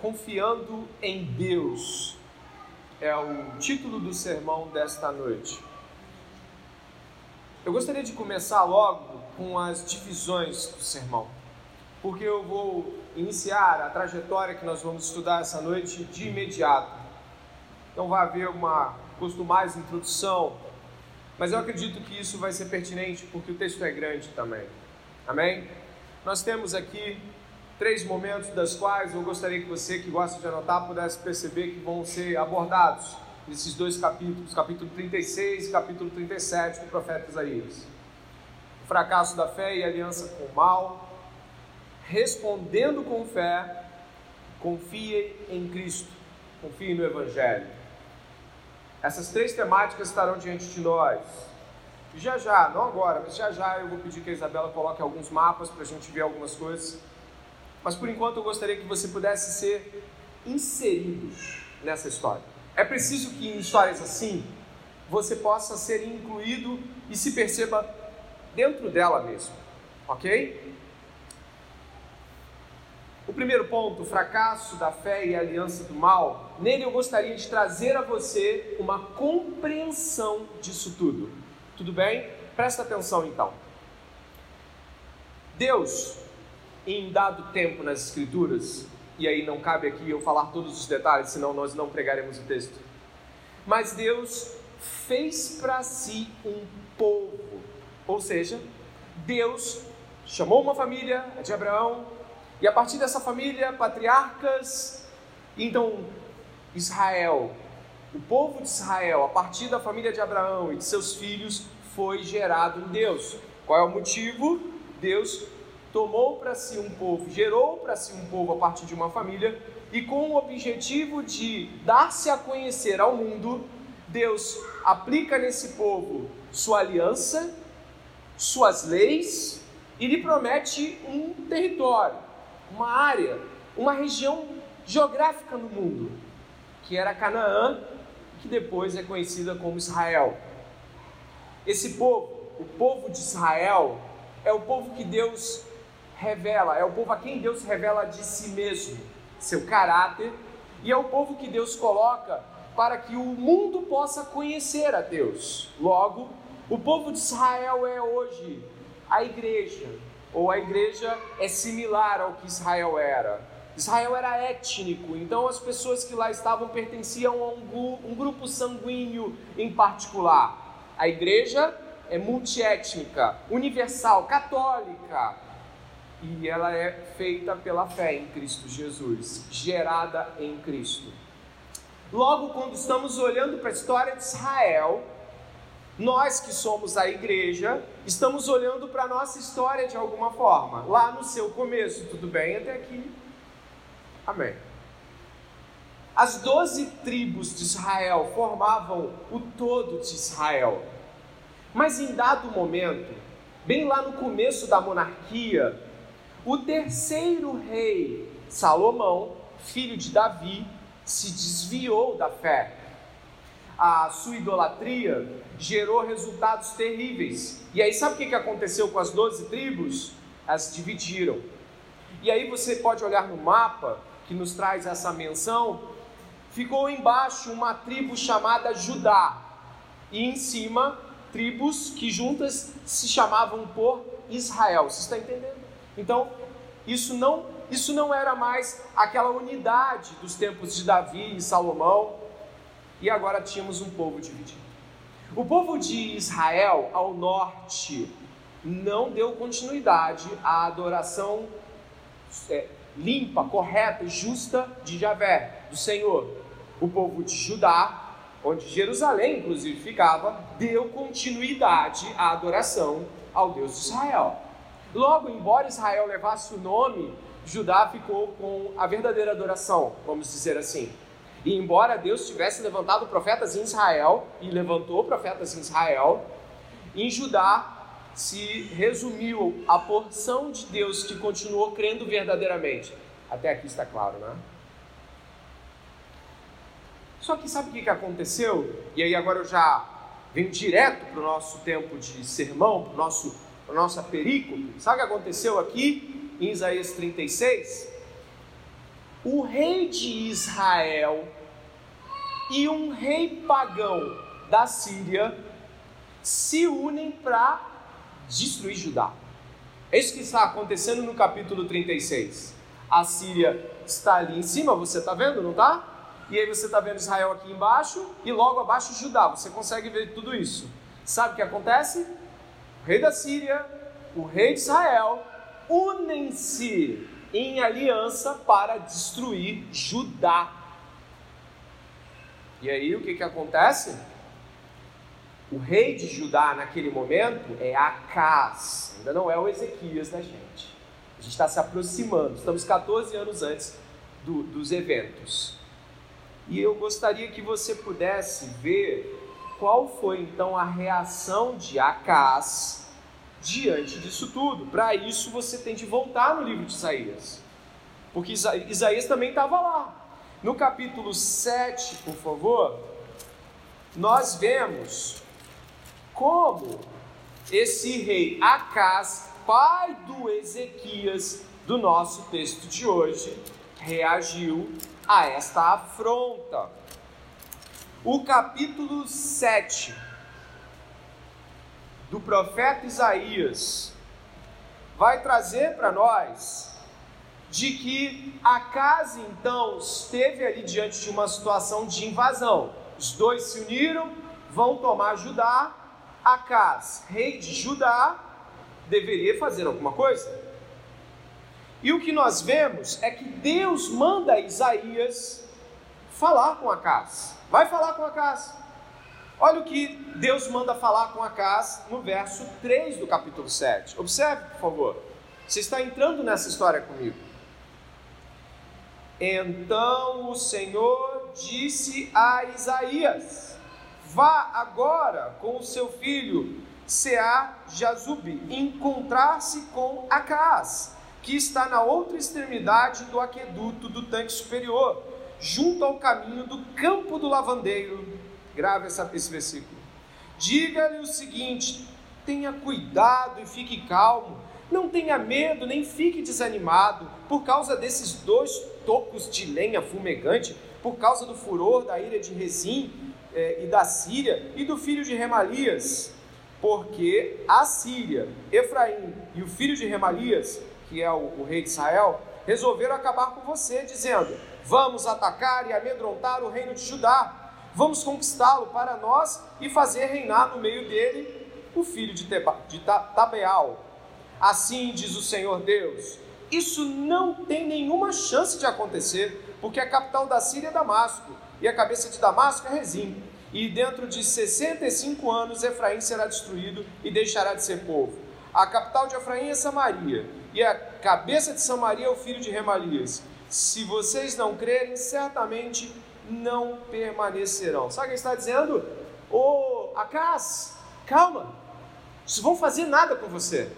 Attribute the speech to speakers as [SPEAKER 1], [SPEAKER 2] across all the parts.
[SPEAKER 1] Confiando em Deus é o título do sermão desta noite. Eu gostaria de começar logo com as divisões do sermão, porque eu vou iniciar a trajetória que nós vamos estudar essa noite de imediato. Então vai haver uma mais introdução, mas eu acredito que isso vai ser pertinente porque o texto é grande também. Amém? Nós temos aqui três momentos das quais eu gostaria que você que gosta de anotar pudesse perceber que vão ser abordados nesses dois capítulos, capítulo 36 e capítulo 37 do profeta Isaías. O fracasso da fé e aliança com o mal, respondendo com fé, confie em Cristo, confie no Evangelho. Essas três temáticas estarão diante de nós. já já, não agora, mas já já eu vou pedir que a Isabela coloque alguns mapas para a gente ver algumas coisas mas por enquanto eu gostaria que você pudesse ser inserido nessa história. É preciso que em histórias assim você possa ser incluído e se perceba dentro dela mesmo, ok? O primeiro ponto, o fracasso da fé e a aliança do mal, nele eu gostaria de trazer a você uma compreensão disso tudo. Tudo bem? Presta atenção então. Deus em dado tempo nas Escrituras, e aí não cabe aqui eu falar todos os detalhes, senão nós não pregaremos o texto. Mas Deus fez para si um povo, ou seja, Deus chamou uma família de Abraão, e a partir dessa família, patriarcas, então Israel, o povo de Israel, a partir da família de Abraão e de seus filhos, foi gerado em Deus. Qual é o motivo? Deus tomou para si um povo, gerou para si um povo a partir de uma família, e com o objetivo de dar-se a conhecer ao mundo, Deus aplica nesse povo sua aliança, suas leis, e lhe promete um território, uma área, uma região geográfica no mundo, que era Canaã, que depois é conhecida como Israel. Esse povo, o povo de Israel, é o povo que Deus revela, é o povo a quem Deus revela de si mesmo, seu caráter, e é o povo que Deus coloca para que o mundo possa conhecer a Deus. Logo, o povo de Israel é hoje a igreja, ou a igreja é similar ao que Israel era. Israel era étnico, então as pessoas que lá estavam pertenciam a um, grupo sanguíneo em particular. A igreja é multiétnica, universal, católica, e ela é feita pela fé em Cristo Jesus, gerada em Cristo. Logo, quando estamos olhando para a história de Israel, nós que somos a igreja, estamos olhando para a nossa história de alguma forma, lá no seu começo, tudo bem até aqui? Amém. As doze tribos de Israel formavam o todo de Israel, mas em dado momento, bem lá no começo da monarquia, o terceiro rei, Salomão, filho de Davi, se desviou da fé. A sua idolatria gerou resultados terríveis. E aí, sabe o que aconteceu com as doze tribos? As dividiram. E aí você pode olhar no mapa que nos traz essa menção. Ficou embaixo uma tribo chamada Judá, e em cima tribos que juntas se chamavam por Israel. Você está entendendo? Então, isso não, isso não era mais aquela unidade dos tempos de Davi e Salomão, e agora tínhamos um povo dividido. O povo de Israel, ao norte, não deu continuidade à adoração é, limpa, correta e justa de Javé, do Senhor. O povo de Judá, onde Jerusalém inclusive ficava, deu continuidade à adoração ao Deus de Israel. Logo, embora Israel levasse o nome, Judá ficou com a verdadeira adoração, vamos dizer assim. E embora Deus tivesse levantado profetas em Israel, e levantou profetas em Israel, em Judá se resumiu a porção de Deus que continuou crendo verdadeiramente. Até aqui está claro, né? Só que sabe o que aconteceu? E aí agora eu já venho direto para o nosso tempo de sermão, para o nosso a nossa perícope. Sabe o que aconteceu aqui em Isaías 36? o rei de Israel e um rei pagão da Síria se unem para destruir Judá. É isso que está acontecendo no capítulo 36. A Síria está ali em cima, você está vendo, não está? E aí você está vendo Israel aqui embaixo e logo abaixo Judá. Você consegue ver tudo isso. Sabe o que acontece? Rei da Síria, o rei de Israel unem-se em aliança para destruir Judá. E aí o que, que acontece? O rei de Judá naquele momento é Acas, ainda não é o Ezequias da gente. A gente está se aproximando, estamos 14 anos antes do, dos eventos. E eu gostaria que você pudesse ver qual foi então a reação de Acas diante disso tudo. Para isso você tem de voltar no livro de Isaías, porque Isaías também estava lá. No capítulo 7, por favor, nós vemos como esse rei Acas, pai do Ezequias, do nosso texto de hoje, reagiu a esta afronta. O capítulo 7 do profeta Isaías vai trazer para nós de que a casa então esteve ali diante de uma situação de invasão. Os dois se uniram, vão tomar Judá, Acas, rei de Judá, deveria fazer alguma coisa. E o que nós vemos é que Deus manda Isaías falar com Acas. Vai falar com Acas. Olha o que Deus manda falar com Acas no verso 3 do capítulo 7. Observe, por favor. Você está entrando nessa história comigo. Então o Senhor disse a Isaías: Vá agora com o seu filho Seá Jazube encontrar-se com Acás, que está na outra extremidade do aqueduto do tanque superior, junto ao caminho do campo do lavandeiro. Grave essa, esse versículo. Diga-lhe o seguinte: tenha cuidado e fique calmo. Não tenha medo, nem fique desanimado por causa desses dois tocos de lenha fumegante, por causa do furor da ilha de Rezim é, e da Síria e do filho de Remalias, porque a Síria, Efraim e o filho de Remalias, que é o, o rei de Israel, resolveram acabar com você, dizendo: Vamos atacar e amedrontar o reino de Judá, vamos conquistá-lo para nós e fazer reinar no meio dele o filho de, Teba, de Tabeal. Assim diz o Senhor Deus: Isso não tem nenhuma chance de acontecer, porque a capital da Síria é Damasco e a cabeça de Damasco é Rezim. E dentro de 65 anos Efraim será destruído e deixará de ser povo. A capital de Efraim é Samaria, e a cabeça de Samaria é o filho de Remalias. Se vocês não crerem, certamente não permanecerão. Sabe o que está dizendo? Ô oh, Acas, calma, eles vão fazer nada com você.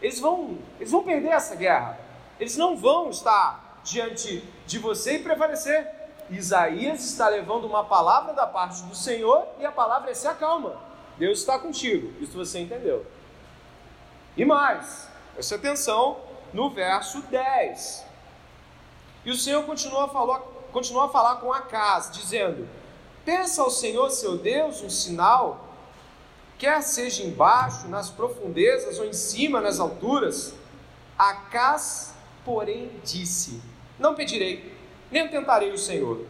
[SPEAKER 1] Eles vão, eles vão perder essa guerra. Eles não vão estar diante de você e prevalecer. Isaías está levando uma palavra da parte do Senhor e a palavra é se acalma. Deus está contigo. Isso você entendeu. E mais, preste atenção no verso 10. E o Senhor continua a falar, continua a falar com Acas, dizendo: Peça ao Senhor seu Deus um sinal, quer seja embaixo, nas profundezas ou em cima, nas alturas. Acas, porém, disse: Não pedirei nem tentarei o Senhor.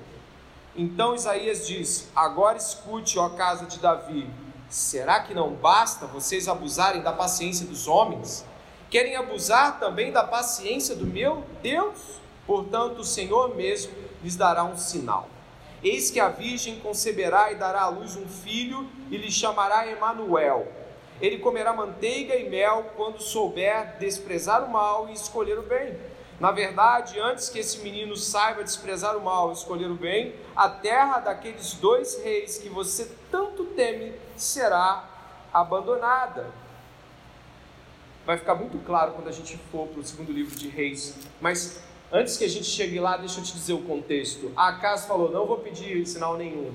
[SPEAKER 1] Então Isaías diz: Agora escute, ó casa de Davi, será que não basta vocês abusarem da paciência dos homens? Querem abusar também da paciência do meu Deus? Portanto, o Senhor mesmo lhes dará um sinal. Eis que a virgem conceberá e dará à luz um filho e lhe chamará Emanuel. Ele comerá manteiga e mel quando souber desprezar o mal e escolher o bem na verdade, antes que esse menino saiba desprezar o mal e escolher o bem, a terra daqueles dois reis que você tanto teme será abandonada. Vai ficar muito claro quando a gente for para o segundo livro de Reis. Mas antes que a gente chegue lá, deixa eu te dizer o contexto. Acas falou: Não vou pedir sinal nenhum.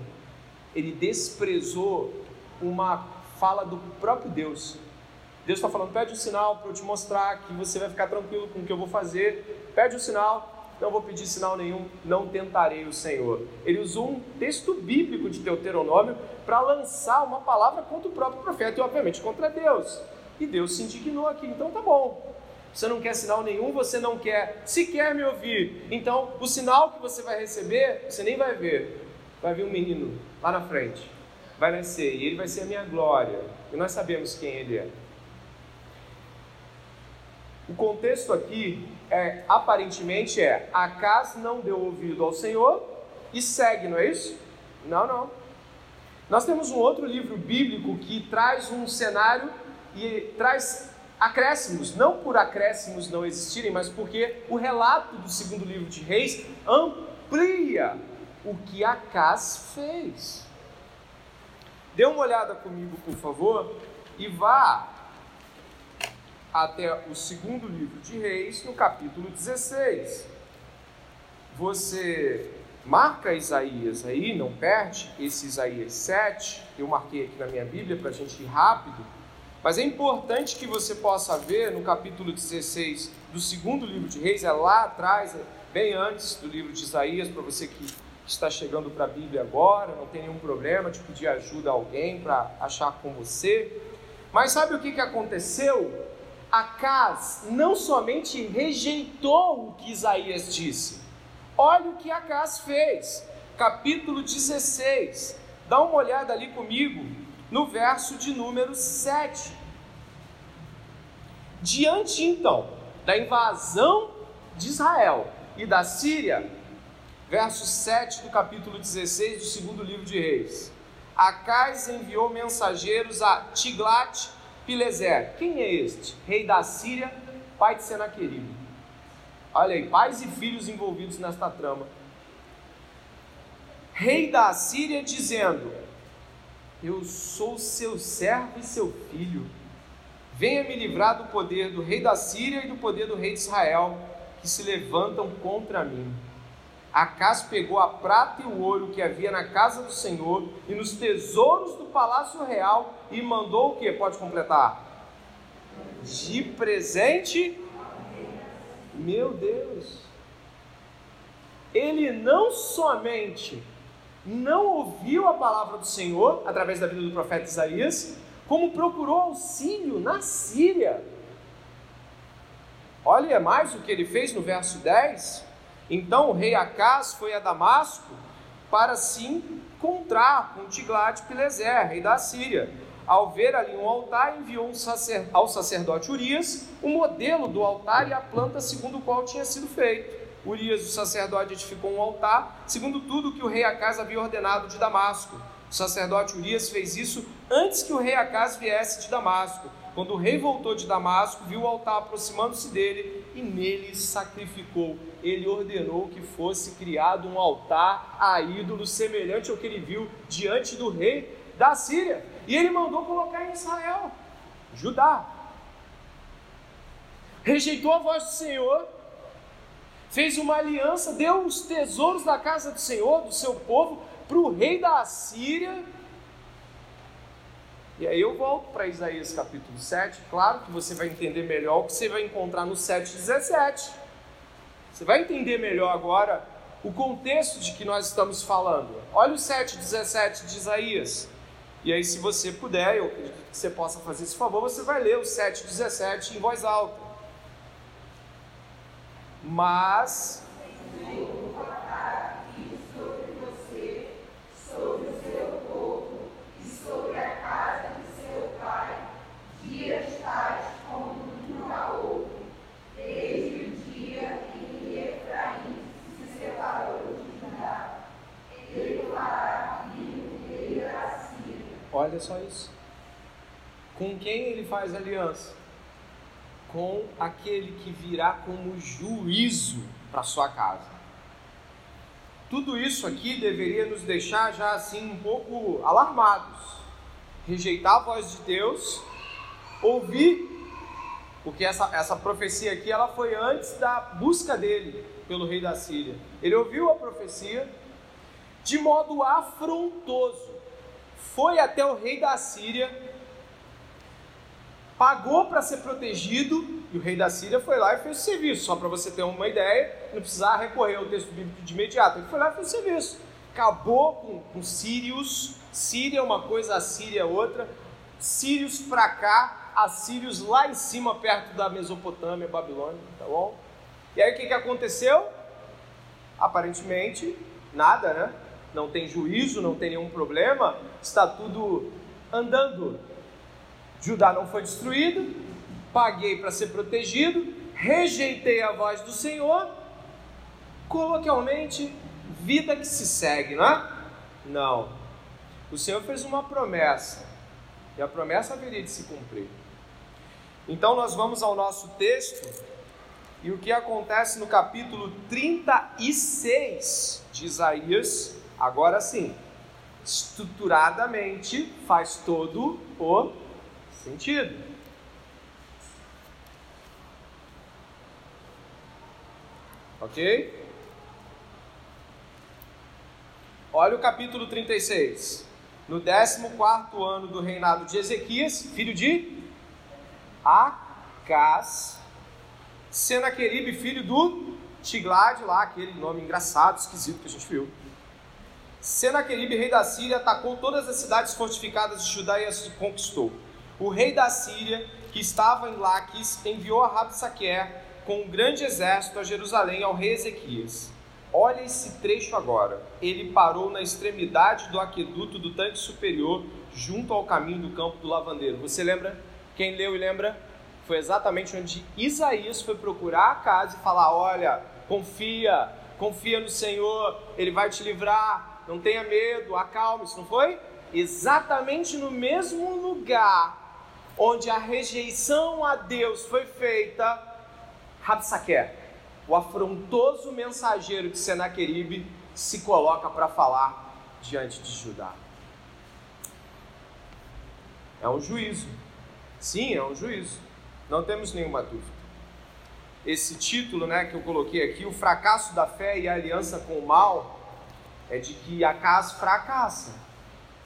[SPEAKER 1] Ele desprezou uma fala do próprio Deus. Deus está falando, pede um sinal para eu te mostrar que você vai ficar tranquilo com o que eu vou fazer. Pede um sinal. não vou pedir sinal nenhum, não tentarei o Senhor. Ele usou um texto bíblico de Deuteronômio para lançar uma palavra contra o próprio profeta e, obviamente, contra Deus. E Deus se indignou aqui, então tá bom. Você não quer sinal nenhum, você não quer sequer me ouvir. Então, o sinal que você vai receber, você nem vai ver. Vai vir um menino lá na frente, vai nascer, e ele vai ser a minha glória. E nós sabemos quem ele é. O contexto aqui é aparentemente é Acas não deu ouvido ao Senhor e segue, não é isso? Não, não. Nós temos um outro livro bíblico que traz um cenário e traz acréscimos, não por acréscimos não existirem, mas porque o relato do segundo livro de Reis amplia o que Acas fez. Dê uma olhada comigo, por favor, e vá até o segundo livro de Reis, no capítulo 16. Você marca Isaías aí, não perde esse Isaías 7, eu marquei aqui na minha Bíblia para a gente ir rápido, mas é importante que você possa ver no capítulo 16 do segundo livro de Reis, é lá atrás, é bem antes do livro de Isaías, para você que está chegando para a Bíblia agora, não tem nenhum problema de pedir ajuda a alguém para achar com você. Mas sabe o que, que aconteceu? Acas não somente rejeitou o que Isaías disse, olha o que Acas fez, capítulo 16, dá uma olhada ali comigo, no verso de número 7. Diante então da invasão de Israel e da Síria, verso 7 do capítulo 16 do segundo livro de Reis. Acais enviou mensageiros a Tiglat Pileser. Quem é este? Rei da Síria, pai de Senaqueribe. Olha aí, pais e filhos envolvidos nesta trama. Rei da Síria dizendo: Eu sou seu servo e seu filho. Venha me livrar do poder do rei da Síria e do poder do rei de Israel, que se levantam contra mim. Acas pegou a prata e o ouro que havia na casa do Senhor e nos tesouros do palácio real e mandou o que? Pode completar? De presente. Meu Deus! Ele não somente não ouviu a palavra do Senhor através da vida do profeta Isaías, como procurou auxílio na Síria. Olha mais o que ele fez no verso 10. Então o rei Acas foi a Damasco para se encontrar com Tiglat-Pileser, rei da Síria. Ao ver ali um altar, enviou um sacer... ao sacerdote Urias o modelo do altar e a planta segundo o qual tinha sido feito. Urias, o sacerdote, edificou um altar, segundo tudo que o rei Acas havia ordenado de Damasco. O sacerdote Urias fez isso antes que o rei Acas viesse de Damasco. Quando o rei voltou de Damasco, viu o altar aproximando-se dele e nele sacrificou. Ele ordenou que fosse criado um altar a ídolo semelhante ao que ele viu diante do rei da Síria. E ele mandou colocar em Israel, Judá. Rejeitou a voz do Senhor, fez uma aliança, deu os tesouros da casa do Senhor, do seu povo, para o rei da Síria e aí eu volto para Isaías capítulo 7, claro que você vai entender melhor o que você vai encontrar no 7,17. Você vai entender melhor agora o contexto de que nós estamos falando. Olha o 7,17 de Isaías. E aí, se você puder, eu acredito que você possa fazer esse favor, você vai ler o 7,17 em voz alta. Mas Olha só isso. Com quem ele faz aliança? Com aquele que virá como juízo para sua casa. Tudo isso aqui deveria nos deixar já assim um pouco alarmados. Rejeitar a voz de Deus, ouvir, porque essa, essa profecia aqui ela foi antes da busca dele pelo rei da Síria. Ele ouviu a profecia de modo afrontoso foi até o rei da Síria pagou para ser protegido e o rei da Síria foi lá e fez o serviço. Só para você ter uma ideia, não precisar recorrer ao texto bíblico de imediato. Ele foi lá e fez o serviço. Acabou com, com Sírios. Síria é uma coisa, a Síria é outra. Sírios para cá, assírios lá em cima, perto da Mesopotâmia, Babilônia, tá bom? E aí o que, que aconteceu? Aparentemente, nada, né? Não tem juízo, não tem nenhum problema, está tudo andando. Judá não foi destruído, paguei para ser protegido, rejeitei a voz do Senhor, coloquialmente, vida que se segue, não é? Não. O Senhor fez uma promessa, e a promessa haveria de se cumprir. Então nós vamos ao nosso texto, e o que acontece no capítulo 36 de Isaías, agora sim, estruturadamente faz todo o sentido. Ok? Olha o capítulo 36. No 14 ano do reinado de Ezequias, filho de Acas, Senaqueribe, filho do Tiglade, lá, aquele nome engraçado, esquisito que a gente viu. Senaqueribe, rei da Síria, atacou todas as cidades fortificadas de Judá e as conquistou. O rei da Síria, que estava em Laques, enviou a Rabsaquer com um grande exército a Jerusalém ao rei Ezequias. Olha esse trecho agora. Ele parou na extremidade do aqueduto do tanque superior, junto ao caminho do campo do lavandeiro. Você lembra? Quem leu e lembra? Foi exatamente onde Isaías foi procurar a casa e falar: Olha, confia, confia no Senhor, Ele vai te livrar, não tenha medo, acalme-se, não foi? Exatamente no mesmo lugar onde a rejeição a Deus foi feita, Rabsaquer, o afrontoso mensageiro de Senaqueribe, se coloca para falar diante de Judá. É um juízo. Sim, é um juízo. Não temos nenhuma dúvida. Esse título né, que eu coloquei aqui, o fracasso da fé e a aliança com o mal, é de que Acas fracassa.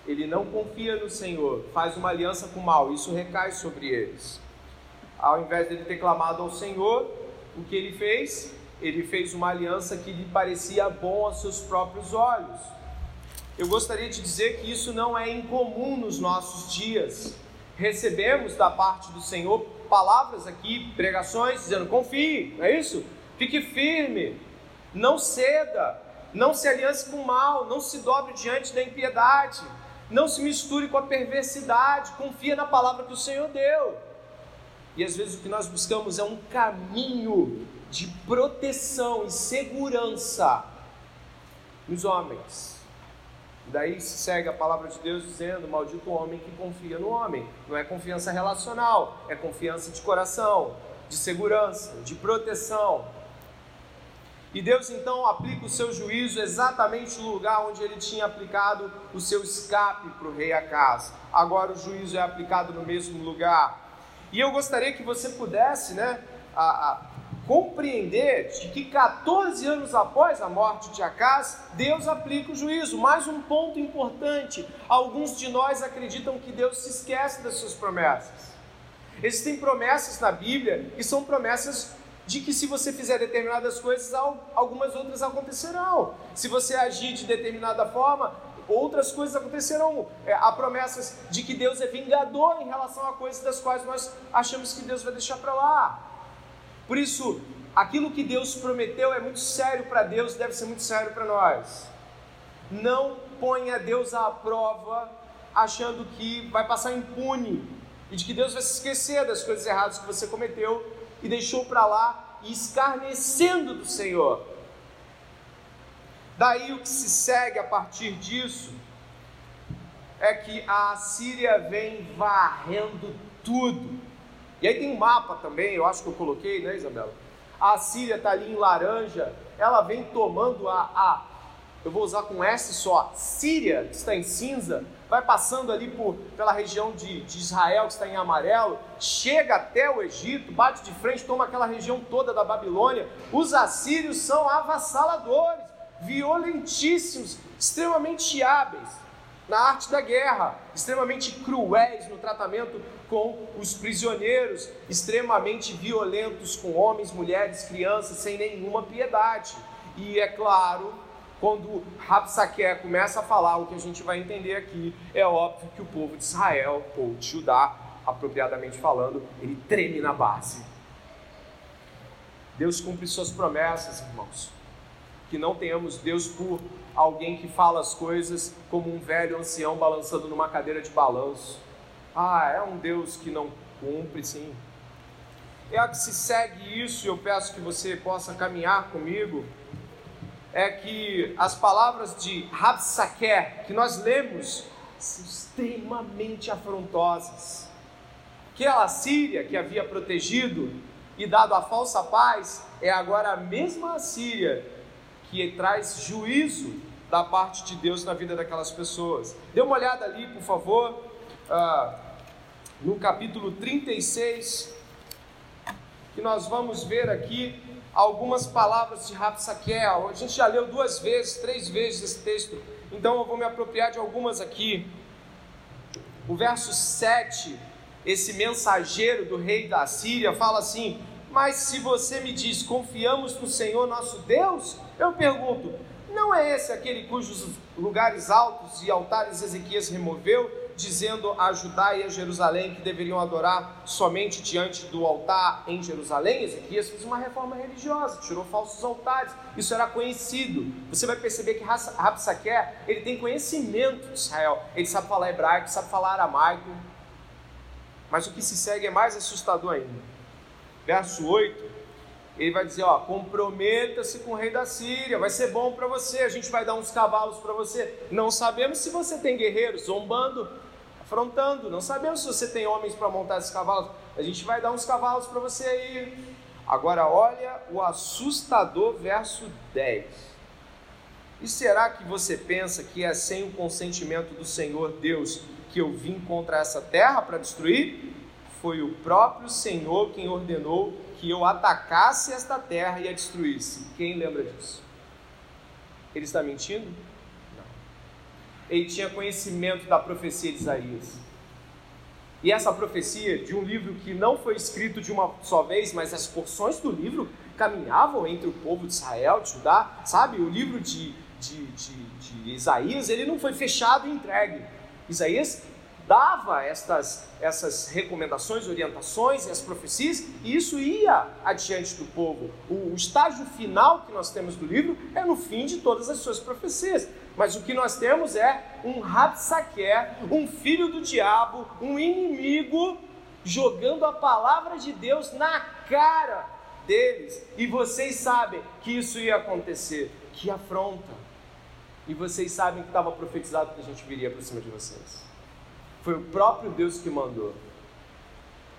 [SPEAKER 1] Ele não confia no Senhor, faz uma aliança com o mal, isso recai sobre eles. Ao invés dele ter clamado ao Senhor, o que ele fez? Ele fez uma aliança que lhe parecia bom aos seus próprios olhos. Eu gostaria de dizer que isso não é incomum nos nossos dias. Recebemos da parte do Senhor palavras aqui, pregações, dizendo: confie, não é isso? Fique firme, não ceda, não se aliance com o mal, não se dobre diante da impiedade, não se misture com a perversidade, confia na palavra que o Senhor deu. E às vezes o que nós buscamos é um caminho de proteção e segurança nos homens. Daí se segue a palavra de Deus dizendo: Maldito o homem que confia no homem. Não é confiança relacional, é confiança de coração, de segurança, de proteção. E Deus então aplica o seu juízo exatamente no lugar onde ele tinha aplicado o seu escape para o rei Acas. Agora o juízo é aplicado no mesmo lugar. E eu gostaria que você pudesse né, a, a, compreender de que 14 anos após a morte de Acas, Deus aplica o juízo. Mais um ponto importante: alguns de nós acreditam que Deus se esquece das suas promessas. Existem promessas na Bíblia que são promessas de que se você fizer determinadas coisas, algumas outras acontecerão. Se você agir de determinada forma, outras coisas acontecerão. É, há promessas de que Deus é vingador em relação a coisas das quais nós achamos que Deus vai deixar para lá. Por isso, aquilo que Deus prometeu é muito sério para Deus, deve ser muito sério para nós. Não ponha Deus à prova achando que vai passar impune e de que Deus vai se esquecer das coisas erradas que você cometeu e deixou para lá escarnecendo do Senhor. Daí o que se segue a partir disso é que a Síria vem varrendo tudo. E aí tem um mapa também, eu acho que eu coloquei, né, Isabela? A Síria está ali em laranja, ela vem tomando a, a, eu vou usar com S só, Síria, que está em cinza, vai passando ali por, pela região de, de Israel, que está em amarelo, chega até o Egito, bate de frente, toma aquela região toda da Babilônia. Os assírios são avassaladores violentíssimos, extremamente hábeis. na arte da guerra, extremamente cruéis no tratamento com os prisioneiros, extremamente violentos com homens, mulheres, crianças, sem nenhuma piedade. E é claro, quando Rapsaque começa a falar o que a gente vai entender aqui, é óbvio que o povo de Israel, ou de Judá, apropriadamente falando, ele treme na base. Deus cumpre suas promessas, irmãos. Que não tenhamos Deus por alguém que fala as coisas como um velho ancião balançando numa cadeira de balanço. Ah, é um Deus que não cumpre, sim. É que se segue isso, eu peço que você possa caminhar comigo, é que as palavras de Rabsaquer, que nós lemos, são extremamente afrontosas. Aquela Síria que havia protegido e dado a falsa paz, é agora a mesma Síria que traz juízo da parte de Deus na vida daquelas pessoas. Dê uma olhada ali, por favor, ah, no capítulo 36, que nós vamos ver aqui algumas palavras de Rapsaquel. A gente já leu duas vezes, três vezes esse texto, então eu vou me apropriar de algumas aqui. O verso 7, esse mensageiro do rei da Síria fala assim: Mas se você me diz, confiamos no Senhor nosso Deus, eu pergunto: não é esse aquele cujos lugares altos e altares Ezequias removeu, dizendo a Judá e a Jerusalém que deveriam adorar somente diante do altar em Jerusalém? Ezequias fez uma reforma religiosa, tirou falsos altares. Isso era conhecido. Você vai perceber que Rabsaquer, ele tem conhecimento de Israel. Ele sabe falar hebraico, sabe falar aramaico. Mas o que se segue é mais assustador ainda. Verso 8 ele vai dizer: ó, comprometa-se com o rei da Síria, vai ser bom para você, a gente vai dar uns cavalos para você. Não sabemos se você tem guerreiros zombando, afrontando, não sabemos se você tem homens para montar esses cavalos. A gente vai dar uns cavalos para você aí. Agora, olha o assustador verso 10. E será que você pensa que é sem o consentimento do Senhor Deus que eu vim contra essa terra para destruir? Foi o próprio Senhor quem ordenou que eu atacasse esta terra e a destruísse. Quem lembra disso? Ele está mentindo? Ele tinha conhecimento da profecia de Isaías. E essa profecia de um livro que não foi escrito de uma só vez, mas as porções do livro caminhavam entre o povo de Israel, de Judá, sabe? O livro de, de, de, de Isaías, ele não foi fechado e entregue. Isaías dava estas, essas recomendações, orientações e as profecias, e isso ia adiante do povo. O, o estágio final que nós temos do livro é no fim de todas as suas profecias. Mas o que nós temos é um Rabsaquer, um filho do diabo, um inimigo, jogando a palavra de Deus na cara deles. E vocês sabem que isso ia acontecer. Que afronta. E vocês sabem que estava profetizado que a gente viria para cima de vocês. Foi o próprio Deus que mandou.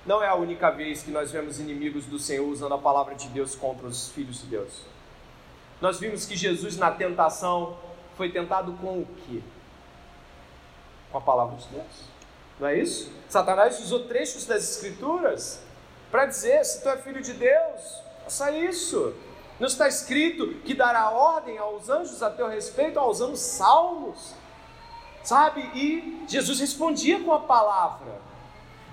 [SPEAKER 1] Não é a única vez que nós vemos inimigos do Senhor usando a palavra de Deus contra os filhos de Deus. Nós vimos que Jesus na tentação foi tentado com o quê? Com a palavra de Deus. Não é isso? Satanás usou trechos das Escrituras para dizer: se tu é filho de Deus, faça isso. Não está escrito que dará ordem aos anjos a teu respeito, usando salmos sabe? E Jesus respondia com a palavra.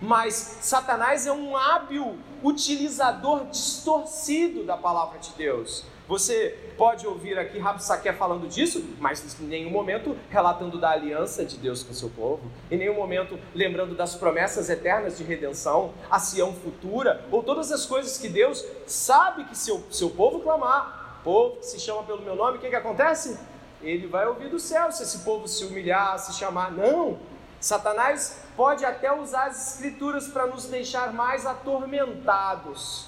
[SPEAKER 1] Mas Satanás é um hábil utilizador distorcido da palavra de Deus. Você pode ouvir aqui Rabsaque falando disso, mas em nenhum momento relatando da aliança de Deus com seu povo, em nenhum momento lembrando das promessas eternas de redenção, a Sião futura, ou todas as coisas que Deus sabe que seu, seu povo clamar. Povo que se chama pelo meu nome, o que, que acontece? ele vai ouvir do céu se esse povo se humilhar, se chamar. Não! Satanás pode até usar as escrituras para nos deixar mais atormentados,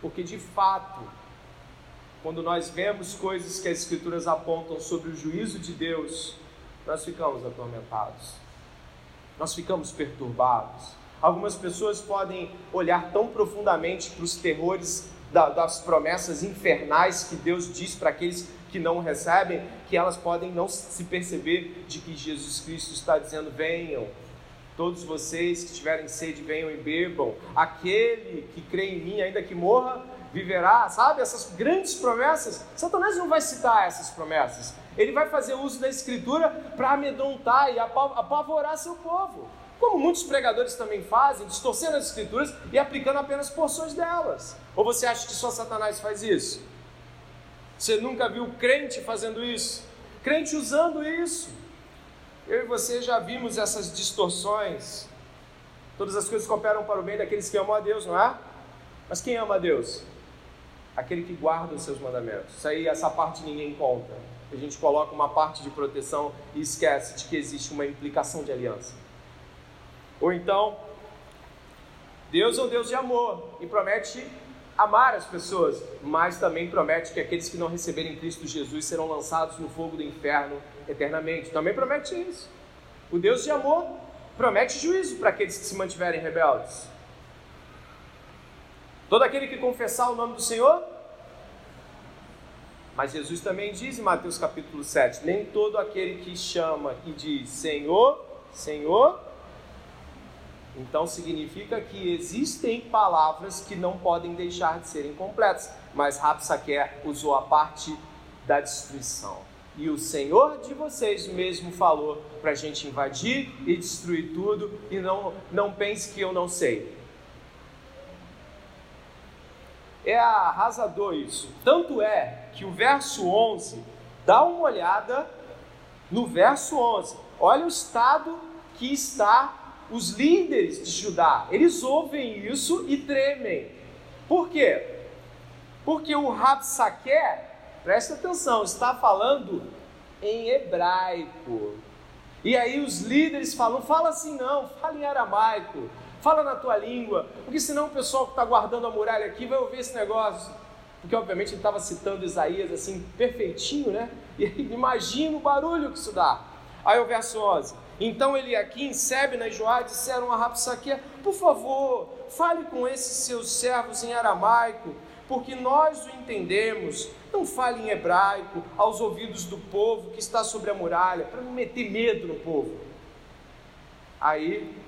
[SPEAKER 1] porque de fato, quando nós vemos coisas que as escrituras apontam sobre o juízo de Deus, nós ficamos atormentados, nós ficamos perturbados. Algumas pessoas podem olhar tão profundamente para os terrores das promessas infernais que Deus diz para aqueles que não recebem, que elas podem não se perceber de que Jesus Cristo está dizendo: venham, todos vocês que tiverem sede, venham e bebam. Aquele que crê em mim, ainda que morra, viverá. Sabe, essas grandes promessas, Satanás não vai citar essas promessas. Ele vai fazer uso da escritura para amedrontar e apavorar seu povo. Como muitos pregadores também fazem, distorcendo as escrituras e aplicando apenas porções delas. Ou você acha que só Satanás faz isso? Você nunca viu crente fazendo isso? Crente usando isso? Eu e você já vimos essas distorções. Todas as coisas cooperam para o bem daqueles que amam a Deus, não é? Mas quem ama a Deus? Aquele que guarda os seus mandamentos. Isso aí, essa parte ninguém conta. A gente coloca uma parte de proteção e esquece de que existe uma implicação de aliança. Ou então, Deus é um Deus de amor e promete amar as pessoas, mas também promete que aqueles que não receberem Cristo Jesus serão lançados no fogo do inferno eternamente. Também promete isso. O Deus de amor promete juízo para aqueles que se mantiverem rebeldes. Todo aquele que confessar o nome do Senhor. Mas Jesus também diz em Mateus capítulo 7: Nem todo aquele que chama e diz Senhor, Senhor, então significa que existem palavras que não podem deixar de serem completas, mas Rapsaquer usou a parte da destruição. E o Senhor de vocês mesmo falou para a gente invadir e destruir tudo, e não, não pense que eu não sei. É arrasador isso. Tanto é que o verso 11, dá uma olhada no verso 11. Olha o estado que está os líderes de Judá, eles ouvem isso e tremem. Por quê? Porque o Rabsaquer, presta atenção, está falando em hebraico. E aí os líderes falam: fala assim não, fala em aramaico, fala na tua língua, porque senão o pessoal que está guardando a muralha aqui vai ouvir esse negócio. Porque obviamente ele estava citando Isaías assim, perfeitinho, né? E imagina o barulho que isso dá. Aí o verso 11: então Eliaquim, Sebna e Joá disseram a Rapsaquia, por favor, fale com esses seus servos em aramaico, porque nós o entendemos. Não fale em hebraico aos ouvidos do povo que está sobre a muralha, para não meter medo no povo. Aí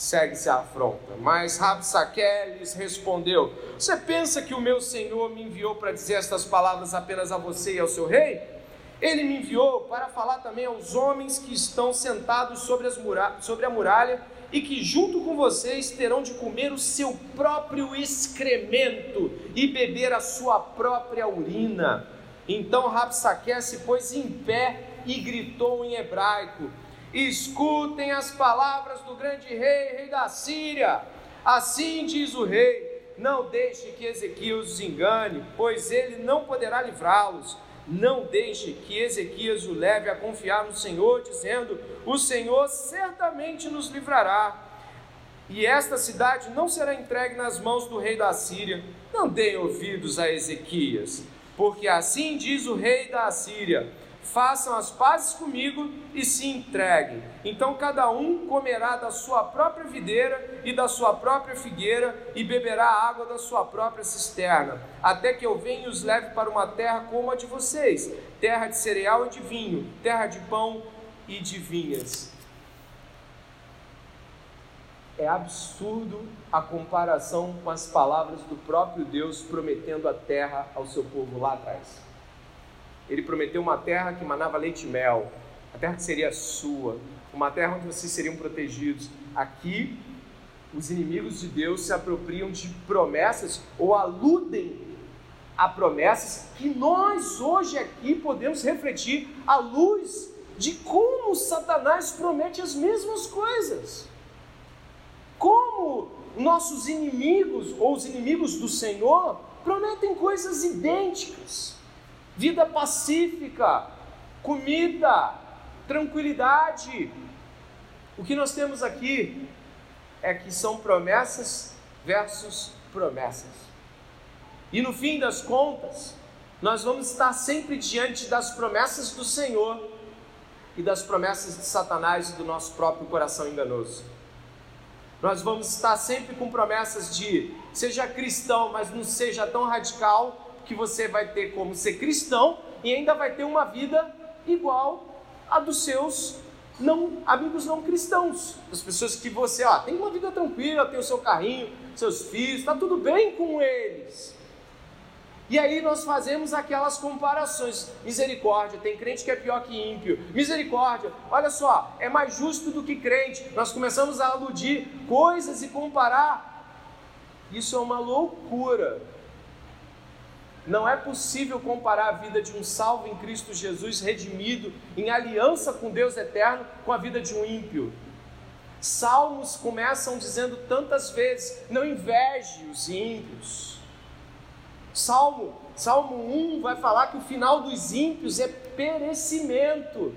[SPEAKER 1] segue-se a afronta. Mas Rabsaque lhes respondeu: Você pensa que o meu senhor me enviou para dizer estas palavras apenas a você e ao seu rei? Ele me enviou para falar também aos homens que estão sentados sobre, sobre, a muralha e que, junto com vocês, terão de comer o seu próprio excremento e beber a sua própria urina. Então Rapsaque se pôs em pé e gritou em hebraico: Escutem as palavras do grande rei, rei da Síria. Assim diz o rei: Não deixe que Ezequias os engane, pois ele não poderá livrá-los não deixe que Ezequias o leve a confiar no Senhor, dizendo: O Senhor certamente nos livrará. E esta cidade não será entregue nas mãos do rei da Síria. Não deem ouvidos a Ezequias, porque assim diz o rei da Síria: façam as pazes comigo e se entreguem. Então cada um comerá da sua própria videira e da sua própria figueira e beberá a água da sua própria cisterna, até que eu venha e os leve para uma terra como a de vocês, terra de cereal e de vinho, terra de pão e de vinhas. É absurdo a comparação com as palavras do próprio Deus prometendo a terra ao seu povo lá atrás ele prometeu uma terra que manava leite e mel, a terra que seria sua, uma terra onde vocês seriam protegidos. Aqui, os inimigos de Deus se apropriam de promessas ou aludem a promessas que nós hoje aqui podemos refletir à luz de como Satanás promete as mesmas coisas. Como nossos inimigos ou os inimigos do Senhor prometem coisas idênticas vida pacífica, comida, tranquilidade. O que nós temos aqui é que são promessas versus promessas. E no fim das contas, nós vamos estar sempre diante das promessas do Senhor e das promessas de Satanás e do nosso próprio coração enganoso. Nós vamos estar sempre com promessas de seja cristão, mas não seja tão radical que você vai ter como ser cristão e ainda vai ter uma vida igual a dos seus não, amigos não cristãos. As pessoas que você, ó, tem uma vida tranquila, tem o seu carrinho, seus filhos, está tudo bem com eles. E aí nós fazemos aquelas comparações. Misericórdia, tem crente que é pior que ímpio. Misericórdia, olha só, é mais justo do que crente. Nós começamos a aludir coisas e comparar. Isso é uma loucura. Não é possível comparar a vida de um salvo em Cristo Jesus, redimido, em aliança com Deus eterno, com a vida de um ímpio. Salmos começam dizendo tantas vezes: não inveje os ímpios. Salmo, Salmo 1 vai falar que o final dos ímpios é perecimento.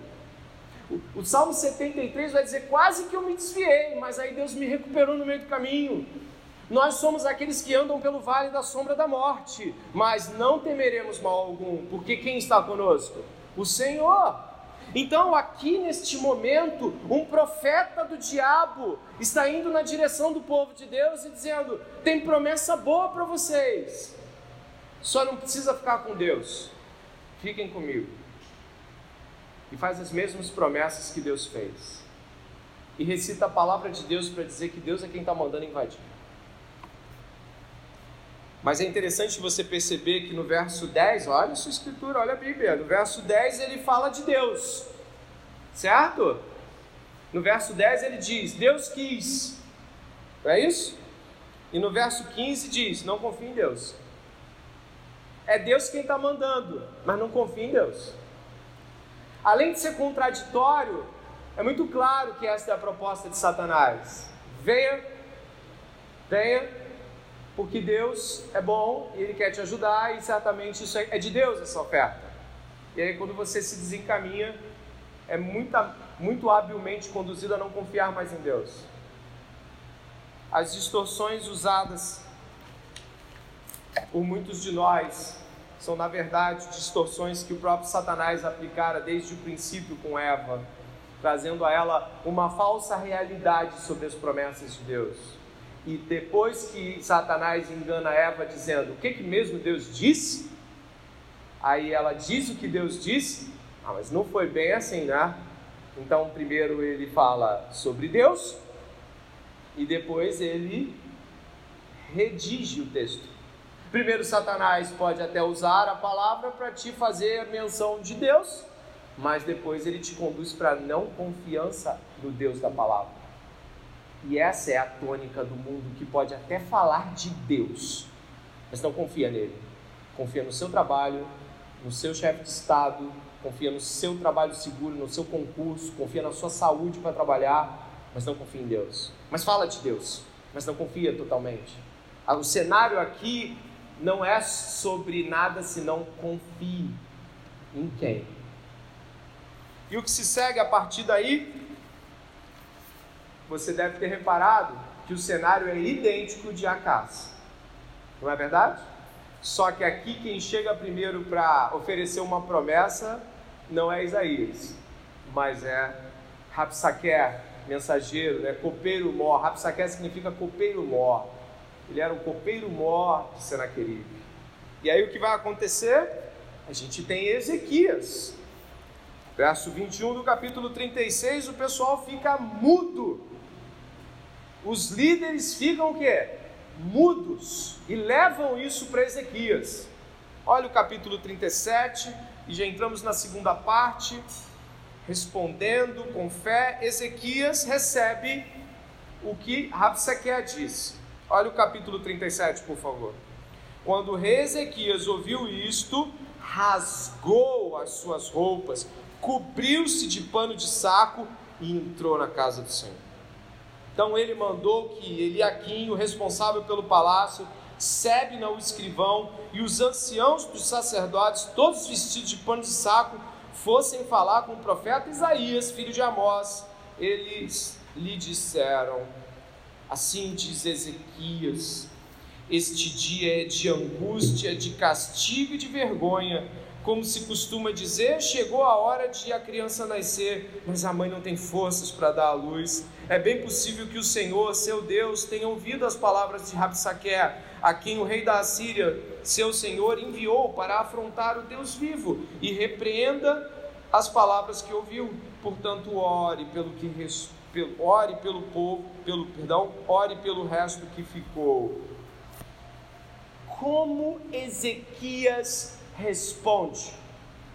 [SPEAKER 1] O, o Salmo 73 vai dizer: quase que eu me desviei, mas aí Deus me recuperou no meio do caminho. Nós somos aqueles que andam pelo vale da sombra da morte, mas não temeremos mal algum, porque quem está conosco? O Senhor. Então, aqui neste momento, um profeta do diabo está indo na direção do povo de Deus e dizendo: tem promessa boa para vocês, só não precisa ficar com Deus, fiquem comigo. E faz as mesmas promessas que Deus fez, e recita a palavra de Deus para dizer que Deus é quem está mandando invadir. Mas é interessante você perceber que no verso 10, olha a sua escritura, olha a Bíblia, no verso 10 ele fala de Deus, certo? No verso 10 ele diz: Deus quis, não é isso? E no verso 15 diz: Não confie em Deus. É Deus quem está mandando, mas não confie em Deus. Além de ser contraditório, é muito claro que essa é a proposta de Satanás. Venha, venha, porque Deus é bom e Ele quer te ajudar e certamente isso é de Deus essa oferta. E aí quando você se desencaminha, é muito, muito habilmente conduzido a não confiar mais em Deus. As distorções usadas por muitos de nós são, na verdade, distorções que o próprio Satanás aplicara desde o princípio com Eva, trazendo a ela uma falsa realidade sobre as promessas de Deus. E depois que Satanás engana Eva dizendo: O que, que mesmo Deus disse? Aí ela diz o que Deus disse. Ah, mas não foi bem assim, né? Então, primeiro ele fala sobre Deus e depois ele redige o texto. Primeiro, Satanás pode até usar a palavra para te fazer menção de Deus, mas depois ele te conduz para não confiança no Deus da palavra. E essa é a tônica do mundo que pode até falar de Deus, mas não confia nele. Confia no seu trabalho, no seu chefe de Estado, confia no seu trabalho seguro, no seu concurso, confia na sua saúde para trabalhar, mas não confia em Deus. Mas fala de Deus, mas não confia totalmente. Ah, o cenário aqui não é sobre nada senão confie em quem. E o que se segue a partir daí você deve ter reparado que o cenário é idêntico de Acas. Não é verdade? Só que aqui quem chega primeiro para oferecer uma promessa não é Isaías, mas é Rapsaquer, mensageiro, né? copeiro mor. Rapsaquer significa copeiro mor. Ele era um copeiro mor de Senaqueribe. E aí o que vai acontecer? A gente tem Ezequias. Verso 21 do capítulo 36, o pessoal fica mudo os líderes ficam o quê? Mudos e levam isso para Ezequias. Olha o capítulo 37 e já entramos na segunda parte. Respondendo com fé, Ezequias recebe o que Rabsaquer disse. Olha o capítulo 37, por favor. Quando rei Ezequias ouviu isto, rasgou as suas roupas, cobriu-se de pano de saco e entrou na casa do Senhor. Então ele mandou que Eliaquim, o responsável pelo palácio, Sebna, o escrivão, e os anciãos dos sacerdotes, todos vestidos de pano de saco, fossem falar com o profeta Isaías, filho de Amós. Eles lhe disseram: Assim diz Ezequias: Este dia é de angústia, de castigo e de vergonha como se costuma dizer, chegou a hora de a criança nascer, mas a mãe não tem forças para dar à luz. É bem possível que o Senhor, seu Deus, tenha ouvido as palavras de Rabsaque, a quem o rei da Assíria, seu Senhor, enviou para afrontar o Deus vivo, e repreenda as palavras que ouviu. Portanto, ore pelo que ore pelo povo, pelo perdão, ore pelo resto que ficou como Ezequias responde.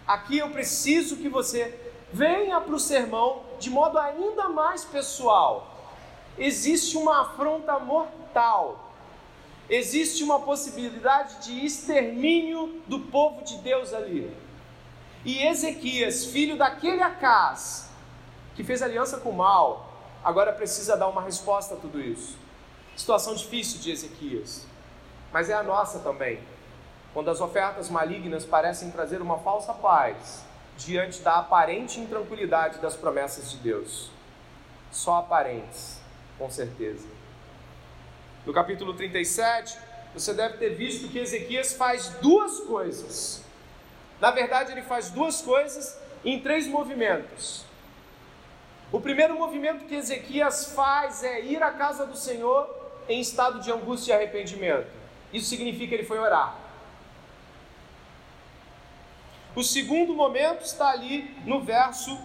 [SPEAKER 1] Aqui eu preciso que você venha para o sermão de modo ainda mais pessoal. Existe uma afronta mortal, existe uma possibilidade de extermínio do povo de Deus ali. E Ezequias, filho daquele Acás, que fez aliança com o mal, agora precisa dar uma resposta a tudo isso. Situação difícil de Ezequias, mas é a nossa também. Quando as ofertas malignas parecem trazer uma falsa paz diante da aparente intranquilidade das promessas de Deus. Só aparentes, com certeza. No capítulo 37, você deve ter visto que Ezequias faz duas coisas. Na verdade, ele faz duas coisas em três movimentos. O primeiro movimento que Ezequias faz é ir à casa do Senhor em estado de angústia e arrependimento. Isso significa que ele foi orar. O segundo momento está ali no verso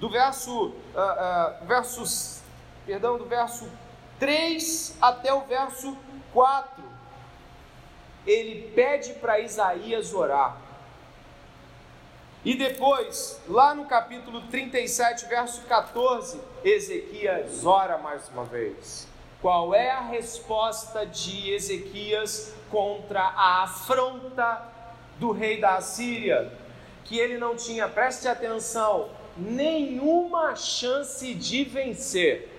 [SPEAKER 1] do verso uh, uh, versos, perdão, do verso 3 até o verso 4. Ele pede para Isaías orar. E depois, lá no capítulo 37, verso 14, Ezequias ora mais uma vez. Qual é a resposta de Ezequias contra a afronta do rei da Assíria? Que ele não tinha, preste atenção, nenhuma chance de vencer.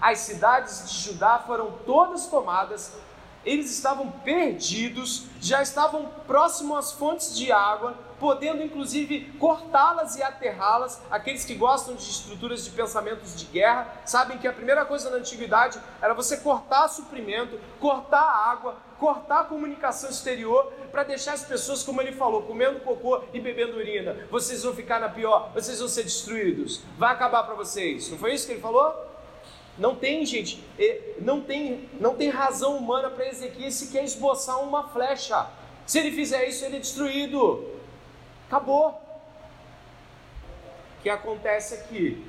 [SPEAKER 1] As cidades de Judá foram todas tomadas, eles estavam perdidos, já estavam próximos às fontes de água, podendo inclusive cortá-las e aterrá-las. Aqueles que gostam de estruturas de pensamentos de guerra sabem que a primeira coisa na antiguidade era você cortar suprimento, cortar água, cortar a comunicação exterior para deixar as pessoas, como ele falou, comendo cocô e bebendo urina. Vocês vão ficar na pior, vocês vão ser destruídos, vai acabar para vocês. Não foi isso que ele falou? Não tem, gente, não tem, não tem razão humana para Ezequiel sequer esboçar uma flecha. Se ele fizer isso, ele é destruído. Acabou. O que acontece aqui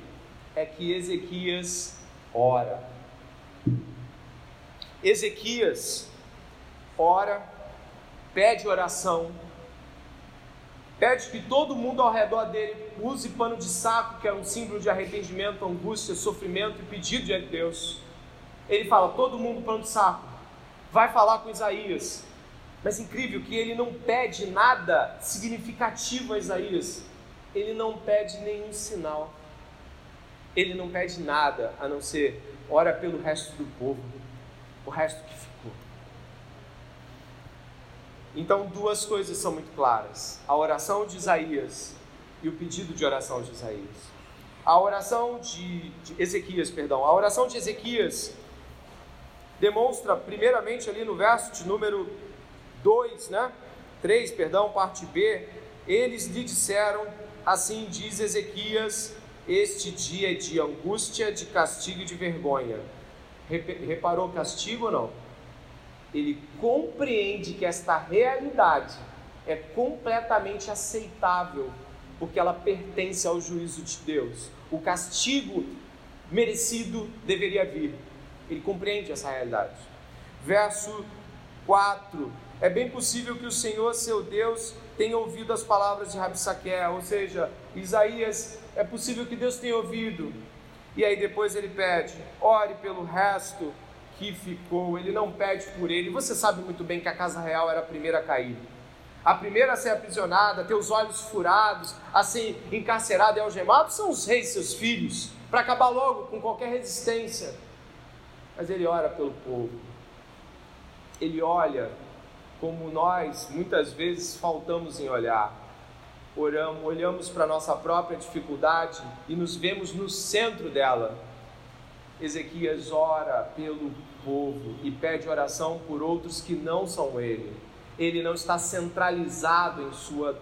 [SPEAKER 1] é que Ezequias ora. Ezequias ora, pede oração, pede que todo mundo ao redor dele use pano de saco, que é um símbolo de arrependimento, angústia, sofrimento e pedido de Deus. Ele fala: todo mundo pano de saco. Vai falar com Isaías. Mas incrível que ele não pede nada significativo a Isaías. Ele não pede nenhum sinal. Ele não pede nada a não ser ora pelo resto do povo, o resto que ficou. Então, duas coisas são muito claras: a oração de Isaías e o pedido de oração de Isaías. A oração de, de Ezequias, perdão, a oração de Ezequias demonstra, primeiramente, ali no verso de número 2, né? 3, perdão, parte B, eles lhe disseram, assim diz Ezequias, este dia é de angústia, de castigo e de vergonha. Reparou castigo ou não? Ele compreende que esta realidade é completamente aceitável, porque ela pertence ao juízo de Deus. O castigo merecido deveria vir. Ele compreende essa realidade. Verso 4: é bem possível que o Senhor, seu Deus, tenha ouvido as palavras de Rabsaquel, ou seja, Isaías, é possível que Deus tenha ouvido. E aí depois ele pede, ore pelo resto que ficou, ele não pede por ele. Você sabe muito bem que a casa real era a primeira a cair. A primeira a ser aprisionada, ter os olhos furados, a ser encarcerada e algemada, são os reis, seus filhos, para acabar logo com qualquer resistência. Mas ele ora pelo povo. Ele olha como nós muitas vezes faltamos em olhar. Oramos, olhamos para a nossa própria dificuldade e nos vemos no centro dela. Ezequias ora pelo povo e pede oração por outros que não são ele. Ele não está centralizado em sua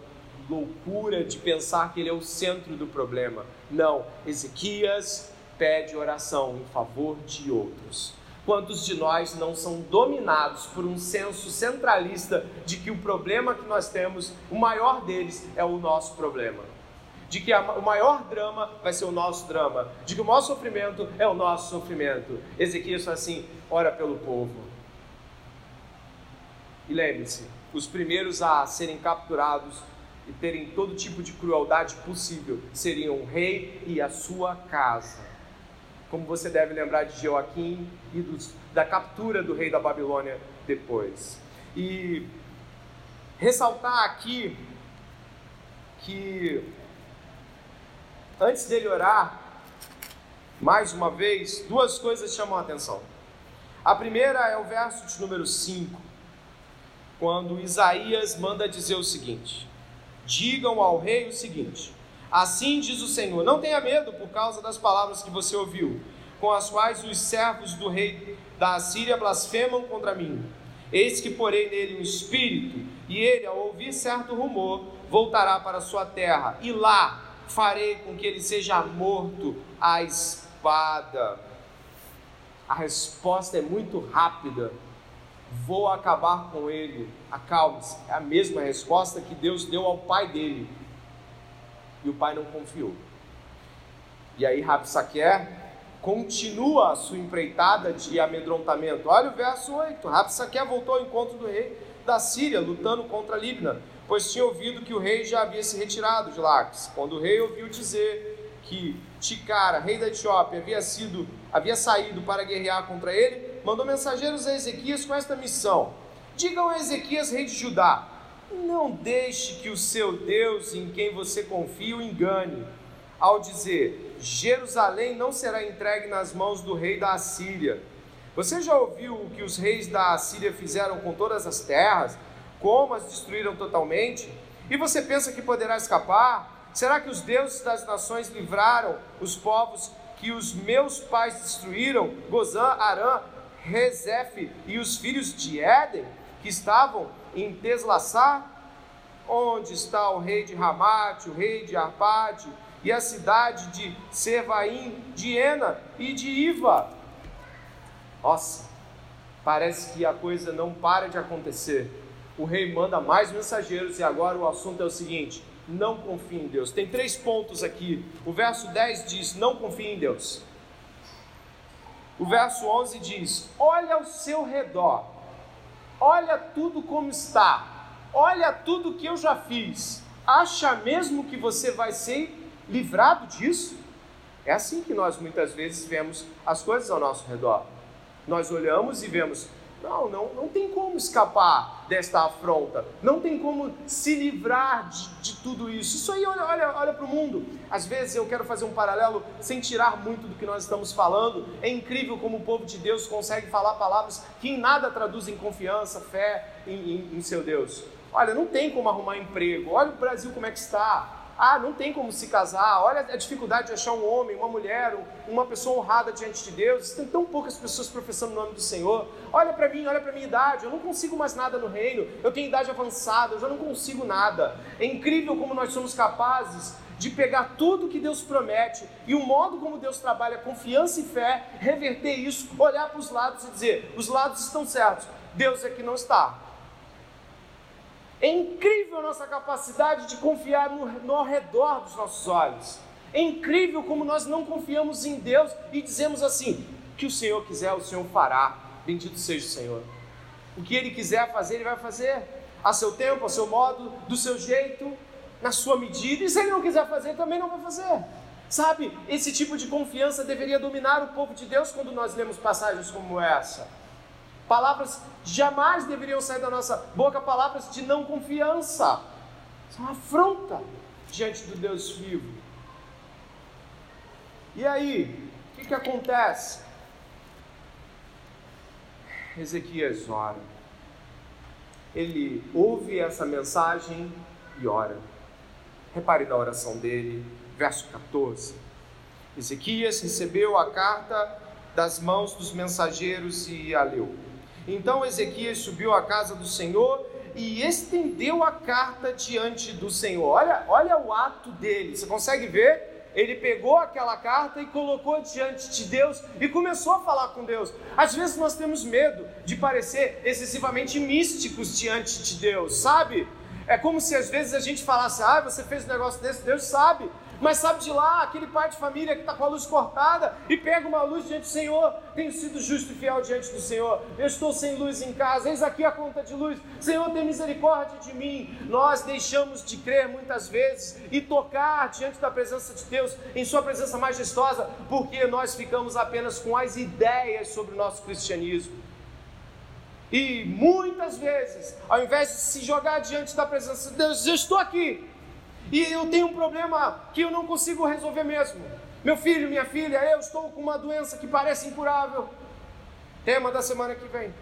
[SPEAKER 1] loucura de pensar que ele é o centro do problema. Não, Ezequias pede oração em favor de outros. Quantos de nós não são dominados por um senso centralista de que o problema que nós temos, o maior deles, é o nosso problema? De que a, o maior drama vai ser o nosso drama, de que o maior sofrimento é o nosso sofrimento. Ezequias assim: ora pelo povo. E lembre-se, os primeiros a serem capturados e terem todo tipo de crueldade possível seriam o rei e a sua casa. Como você deve lembrar de Joaquim e dos, da captura do rei da Babilônia depois. E ressaltar aqui que antes dele orar, mais uma vez, duas coisas chamam a atenção. A primeira é o verso de número 5, quando Isaías manda dizer o seguinte: Digam ao rei o seguinte: Assim diz o Senhor: Não tenha medo por causa das palavras que você ouviu, com as quais os servos do rei da Assíria blasfemam contra mim. Eis que porei nele um espírito, e ele, ao ouvir certo rumor, voltará para sua terra, e lá farei com que ele seja morto à espada. A resposta é muito rápida. Vou acabar com ele. Acalme-se. É a mesma resposta que Deus deu ao pai dele. E o pai não confiou. E aí Rapsaquer continua a sua empreitada de amedrontamento. Olha o verso 8. Rapsaquer voltou ao encontro do rei da Síria, lutando contra Libna, pois tinha ouvido que o rei já havia se retirado de Laques. Quando o rei ouviu dizer que Ticara, rei da Etiópia, havia sido havia saído para guerrear contra ele, mandou mensageiros a Ezequias com esta missão: Digam a Ezequias, rei de Judá, não deixe que o seu Deus, em quem você confia, o engane, ao dizer: Jerusalém não será entregue nas mãos do rei da Assíria. Você já ouviu o que os reis da Assíria fizeram com todas as terras? Como as destruíram totalmente? E você pensa que poderá escapar? Será que os deuses das nações livraram os povos que os meus pais destruíram, Gozã, Arã, Rezefe e os filhos de Éden, que estavam em Teslassar? Onde está o rei de Ramate, o rei de Arpade, e a cidade de Servaim, de Ena e de Iva? Nossa, parece que a coisa não para de acontecer. O rei manda mais mensageiros e agora o assunto é o seguinte: não confie em Deus. Tem três pontos aqui. O verso 10 diz: não confie em Deus. O verso 11 diz: olha ao seu redor, olha tudo como está, olha tudo que eu já fiz. Acha mesmo que você vai ser livrado disso? É assim que nós muitas vezes vemos as coisas ao nosso redor. Nós olhamos e vemos, não, não, não tem como escapar desta afronta, não tem como se livrar de, de tudo isso. Isso aí, olha, olha, olha para o mundo. Às vezes eu quero fazer um paralelo sem tirar muito do que nós estamos falando. É incrível como o povo de Deus consegue falar palavras que em nada traduzem confiança, fé em, em, em seu Deus. Olha, não tem como arrumar emprego. Olha o Brasil como é que está. Ah, não tem como se casar. Olha a dificuldade de achar um homem, uma mulher, uma pessoa honrada diante de Deus. Tem tão poucas pessoas professando o nome do Senhor. Olha para mim, olha para minha idade. Eu não consigo mais nada no reino. Eu tenho idade avançada, eu já não consigo nada. É incrível como nós somos capazes de pegar tudo que Deus promete e o modo como Deus trabalha confiança e fé, reverter isso, olhar para os lados e dizer: os lados estão certos, Deus é que não está. É incrível a nossa capacidade de confiar no, no redor dos nossos olhos. É incrível como nós não confiamos em Deus e dizemos assim: que o Senhor quiser, o Senhor fará. Bendito seja o Senhor. O que Ele quiser fazer, Ele vai fazer. A seu tempo, a seu modo, do seu jeito, na sua medida. E se Ele não quiser fazer, também não vai fazer. Sabe, esse tipo de confiança deveria dominar o povo de Deus quando nós lemos passagens como essa. Palavras jamais deveriam sair da nossa boca, palavras de não confiança. São uma afronta diante do Deus vivo. E aí, o que, que acontece? Ezequias ora. Ele ouve essa mensagem e ora. Repare na oração dele, verso 14. Ezequias recebeu a carta das mãos dos mensageiros e a leu. Então Ezequias subiu à casa do Senhor e estendeu a carta diante do Senhor. Olha, olha o ato dele. Você consegue ver? Ele pegou aquela carta e colocou diante de Deus e começou a falar com Deus. Às vezes nós temos medo de parecer excessivamente místicos diante de Deus, sabe? É como se às vezes a gente falasse: Ah, você fez um negócio desse, Deus sabe. Mas sabe de lá, aquele pai de família que está com a luz cortada e pega uma luz diante do Senhor, tenho sido justo e fiel diante do Senhor, eu estou sem luz em casa, eis aqui a conta de luz, Senhor, tem misericórdia de mim. Nós deixamos de crer muitas vezes e tocar diante da presença de Deus, em Sua presença majestosa, porque nós ficamos apenas com as ideias sobre o nosso cristianismo. E muitas vezes, ao invés de se jogar diante da presença de Deus, eu estou aqui, e eu tenho um problema que eu não consigo resolver mesmo. Meu filho, minha filha, eu estou com uma doença que parece incurável. Tema da semana que vem.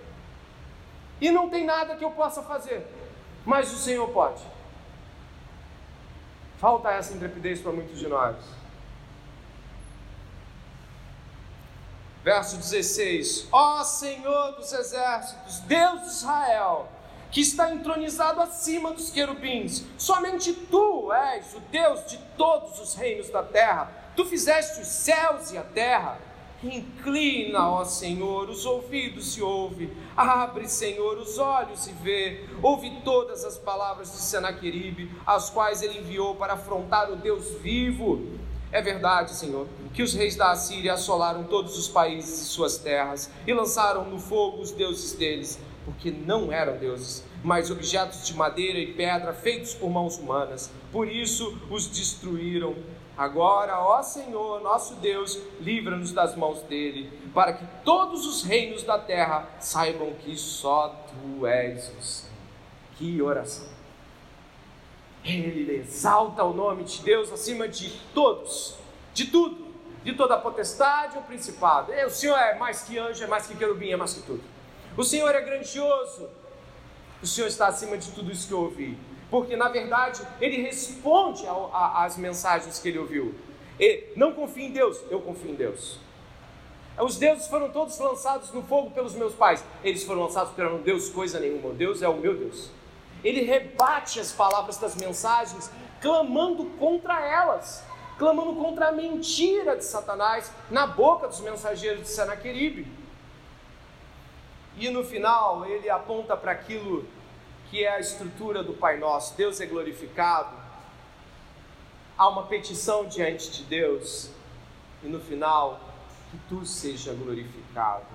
[SPEAKER 1] E não tem nada que eu possa fazer, mas o Senhor pode. Falta essa intrepidez para muitos de nós. Verso 16: Ó Senhor dos exércitos, Deus de Israel, que está entronizado acima dos querubins. Somente tu és o Deus de todos os reinos da terra. Tu fizeste os céus e a terra. Inclina, ó Senhor, os ouvidos e ouve. Abre, Senhor, os olhos e vê. Ouve todas as palavras de Senaqueribe, as quais ele enviou para afrontar o Deus vivo. É verdade, Senhor, que os reis da Assíria assolaram todos os países e suas terras e lançaram no fogo os deuses deles porque não eram deuses, mas objetos de madeira e pedra feitos por mãos humanas. Por isso os destruíram. Agora, ó Senhor, nosso Deus, livra-nos das mãos dele, para que todos os reinos da terra saibam que só tu és o Senhor. Que oração! Ele exalta o nome de Deus acima de todos, de tudo, de toda a potestade ou principado. O Senhor é mais que anjo, é mais que querubim, é mais que tudo. O Senhor é grandioso. O Senhor está acima de tudo isso que eu ouvi. Porque, na verdade, ele responde às mensagens que ele ouviu. E não confie em Deus, eu confio em Deus. Os deuses foram todos lançados no fogo pelos meus pais. Eles foram lançados pelo Deus, coisa nenhuma. Deus é o meu Deus. Ele rebate as palavras das mensagens, clamando contra elas, clamando contra a mentira de Satanás na boca dos mensageiros de Senaqueribe. E no final ele aponta para aquilo que é a estrutura do Pai Nosso. Deus é glorificado. Há uma petição diante de Deus. E no final, que tu seja glorificado.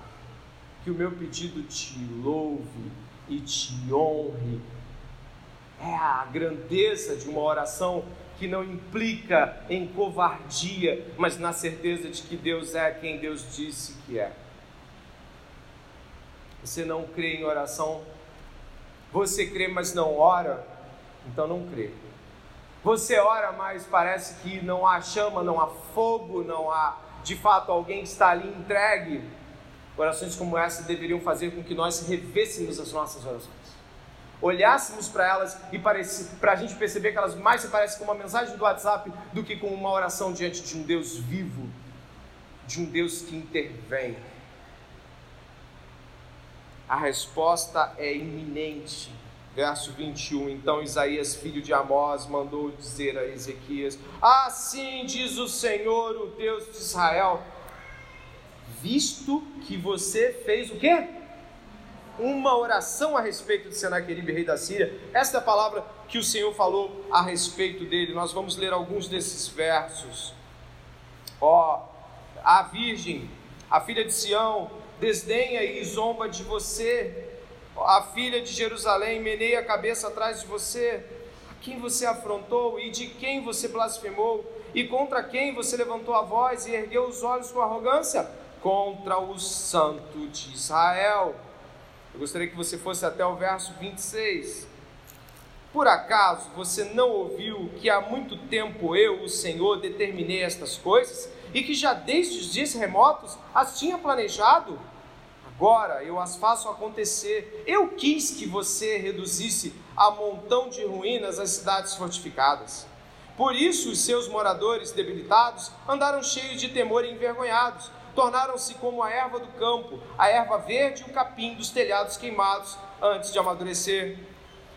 [SPEAKER 1] Que o meu pedido te louve e te honre. É a grandeza de uma oração que não implica em covardia, mas na certeza de que Deus é quem Deus disse que é. Você não crê em oração. Você crê, mas não ora. Então não crê. Você ora, mas parece que não há chama, não há fogo, não há de fato alguém que está ali entregue. Orações como essa deveriam fazer com que nós revêssemos as nossas orações. Olhássemos para elas e para a gente perceber que elas mais se parecem com uma mensagem do WhatsApp do que com uma oração diante de um Deus vivo, de um Deus que intervém a resposta é iminente. Verso 21. Então Isaías, filho de Amós, mandou dizer a Ezequias: Assim diz o Senhor, o Deus de Israel, visto que você fez o quê? Uma oração a respeito de Senaqueribe, rei da Síria. Esta é a palavra que o Senhor falou a respeito dele. Nós vamos ler alguns desses versos. Ó, oh, a virgem, a filha de Sião, desdenha e zomba de você. A filha de Jerusalém meneia a cabeça atrás de você. A quem você afrontou e de quem você blasfemou? E contra quem você levantou a voz e ergueu os olhos com arrogância? Contra o Santo de Israel. Eu gostaria que você fosse até o verso 26. Por acaso você não ouviu que há muito tempo eu, o Senhor, determinei estas coisas e que já desde os dias remotos as tinha planejado? Agora eu as faço acontecer. Eu quis que você reduzisse a montão de ruínas as cidades fortificadas. Por isso os seus moradores debilitados andaram cheios de temor e envergonhados. Tornaram-se como a erva do campo, a erva verde e o capim dos telhados queimados antes de amadurecer.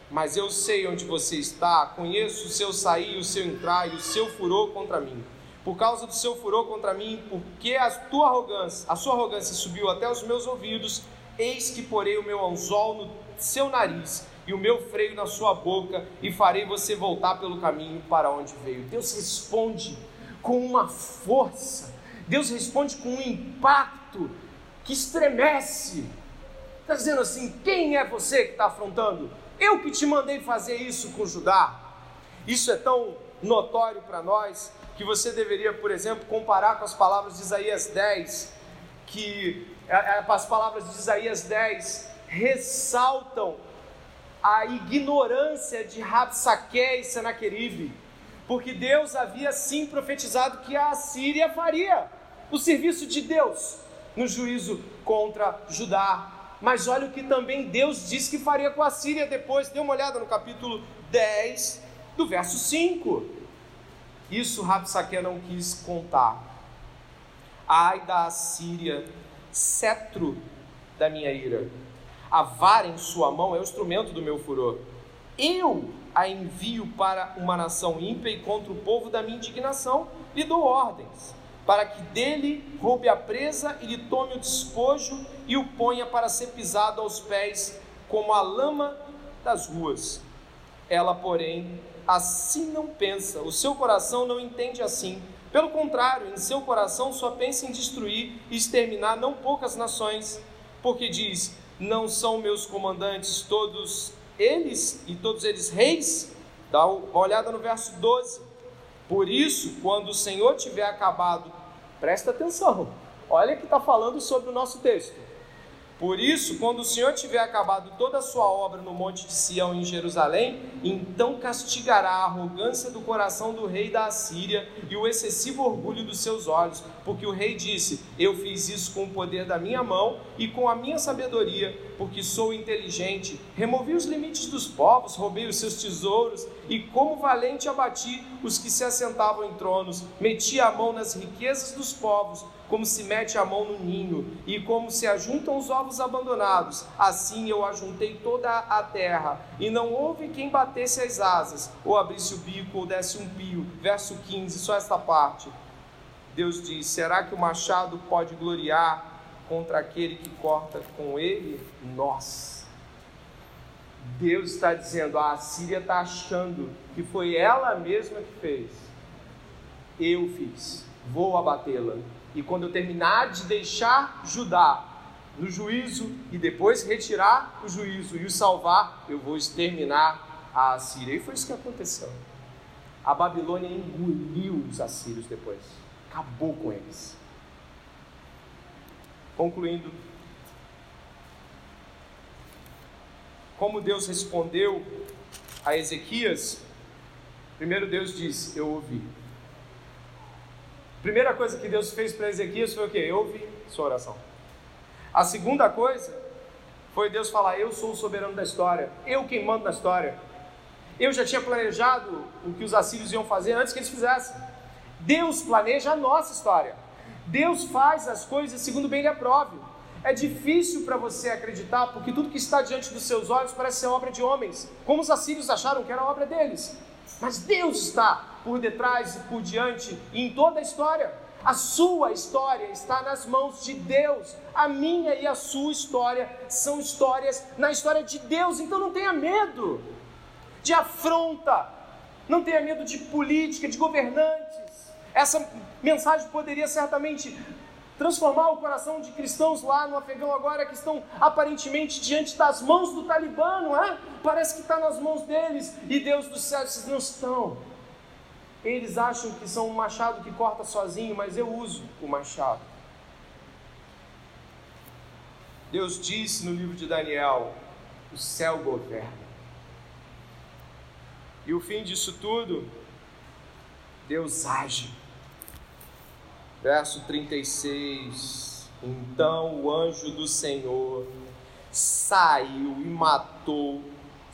[SPEAKER 1] Mas eu sei onde você está, conheço o seu sair, o seu entrar e o seu furor contra mim por causa do seu furor contra mim, porque a tua arrogância, a sua arrogância subiu até os meus ouvidos, Eis que porei o meu anzol no seu nariz e o meu freio na sua boca, e farei você voltar pelo caminho para onde veio. Deus responde com uma força, Deus responde com um impacto que estremece. Está dizendo assim: quem é você que está afrontando? Eu que te mandei fazer isso com Judá. Isso é tão notório para nós que você deveria, por exemplo, comparar com as palavras de Isaías 10, que é, é, as palavras de Isaías 10 ressaltam a ignorância de Rabsaque e Senaqueribe, porque Deus havia sim profetizado que a Assíria faria o serviço de Deus no juízo contra Judá. Mas olha o que também Deus disse que faria com a Síria depois. Dê uma olhada no capítulo 10, do verso 5. Isso Rabsaque não quis contar. Ai da Assíria, cetro da minha ira a vara em sua mão é o instrumento do meu furor. Eu a envio para uma nação ímpia e contra o povo da minha indignação lhe dou ordens, para que dele roube a presa e lhe tome o despojo e o ponha para ser pisado aos pés como a lama das ruas. Ela, porém, assim não pensa, o seu coração não entende assim. Pelo contrário, em seu coração só pensa em destruir e exterminar não poucas nações, porque diz: não são meus comandantes todos eles e todos eles reis? Dá uma olhada no verso 12. Por isso, quando o Senhor tiver acabado, presta atenção, olha que está falando sobre o nosso texto. Por isso, quando o Senhor tiver acabado toda a sua obra no monte de Sião em Jerusalém, então castigará a arrogância do coração do rei da Assíria e o excessivo orgulho dos seus olhos, porque o rei disse: Eu fiz isso com o poder da minha mão e com a minha sabedoria, porque sou inteligente. Removi os limites dos povos, roubei os seus tesouros e, como valente, abati os que se assentavam em tronos, meti a mão nas riquezas dos povos como se mete a mão no ninho, e como se ajuntam os ovos abandonados, assim eu ajuntei toda a terra, e não houve quem batesse as asas, ou abrisse o bico, ou desse um pio. Verso 15, só esta parte. Deus diz: Será que o machado pode gloriar contra aquele que corta com ele? Nós. Deus está dizendo: a Síria está achando que foi ela mesma que fez. Eu fiz, vou abatê-la e quando eu terminar de deixar Judá no juízo e depois retirar o juízo e o salvar, eu vou exterminar a Assíria. E foi isso que aconteceu. A Babilônia engoliu os assírios depois, acabou com eles. Concluindo, como Deus respondeu a Ezequias, primeiro Deus disse: Eu ouvi. Primeira coisa que Deus fez para Ezequias foi o quê? Eu ouvi sua oração. A segunda coisa foi Deus falar: Eu sou o soberano da história, eu quem mando na história. Eu já tinha planejado o que os assírios iam fazer antes que eles fizessem. Deus planeja a nossa história. Deus faz as coisas segundo bem lhe aprove. É difícil para você acreditar, porque tudo que está diante dos seus olhos parece ser obra de homens, como os assírios acharam que era obra deles. Mas Deus está por detrás e por diante em toda a história. A sua história está nas mãos de Deus. A minha e a sua história são histórias na história de Deus. Então não tenha medo de afronta, não tenha medo de política, de governantes. Essa mensagem poderia certamente transformar o coração de cristãos lá no Afegão agora que estão aparentemente diante das mãos do Talibã, não é? Parece que está nas mãos deles e Deus do céu, esses não estão. Eles acham que são um machado que corta sozinho, mas eu uso o machado. Deus disse no livro de Daniel: o céu governa. E o fim disso tudo, Deus age verso 36. Então o anjo do Senhor saiu e matou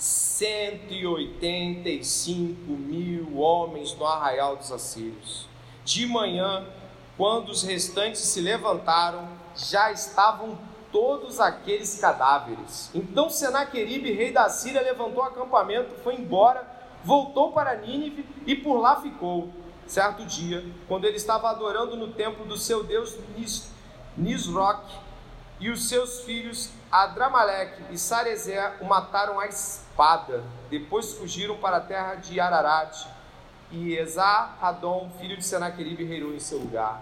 [SPEAKER 1] 185 mil homens no arraial dos assírios. De manhã, quando os restantes se levantaram, já estavam todos aqueles cadáveres. Então Senaqueribe, rei da Síria, levantou acampamento, foi embora, voltou para Nínive e por lá ficou certo dia, quando ele estava adorando no templo do seu deus Nis, Nisroch, e os seus filhos Adramaleque e Sarezé o mataram à espada. Depois fugiram para a terra de Ararat e Esar-Radon, filho de Senaqueribe, reinou em seu lugar.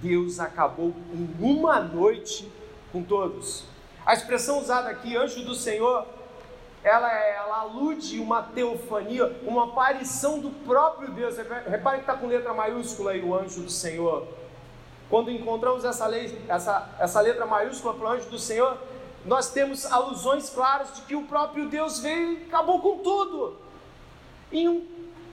[SPEAKER 1] Deus acabou em uma noite com todos. A expressão usada aqui, anjo do Senhor, ela, é, ela alude uma teofania, uma aparição do próprio Deus. Repare que está com letra maiúscula aí o anjo do Senhor. Quando encontramos essa, lei, essa, essa letra maiúscula para o anjo do Senhor, nós temos alusões claras de que o próprio Deus veio e acabou com tudo. Em um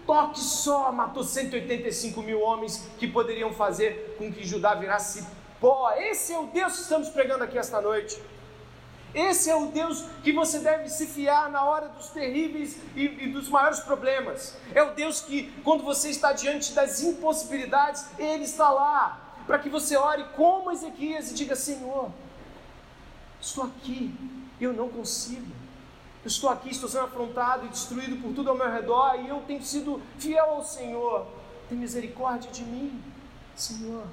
[SPEAKER 1] toque só, matou 185 mil homens que poderiam fazer com que Judá virasse pó. Esse é o Deus que estamos pregando aqui esta noite. Esse é o Deus que você deve se fiar na hora dos terríveis e, e, dos maiores problemas. É o Deus que, quando você está diante das impossibilidades, Ele está lá para que você ore como Ezequias e diga: Senhor, estou aqui, eu não consigo. Eu estou aqui, estou sendo afrontado e destruído por tudo ao meu redor e eu tenho sido fiel ao Senhor. Tem misericórdia de mim, Senhor.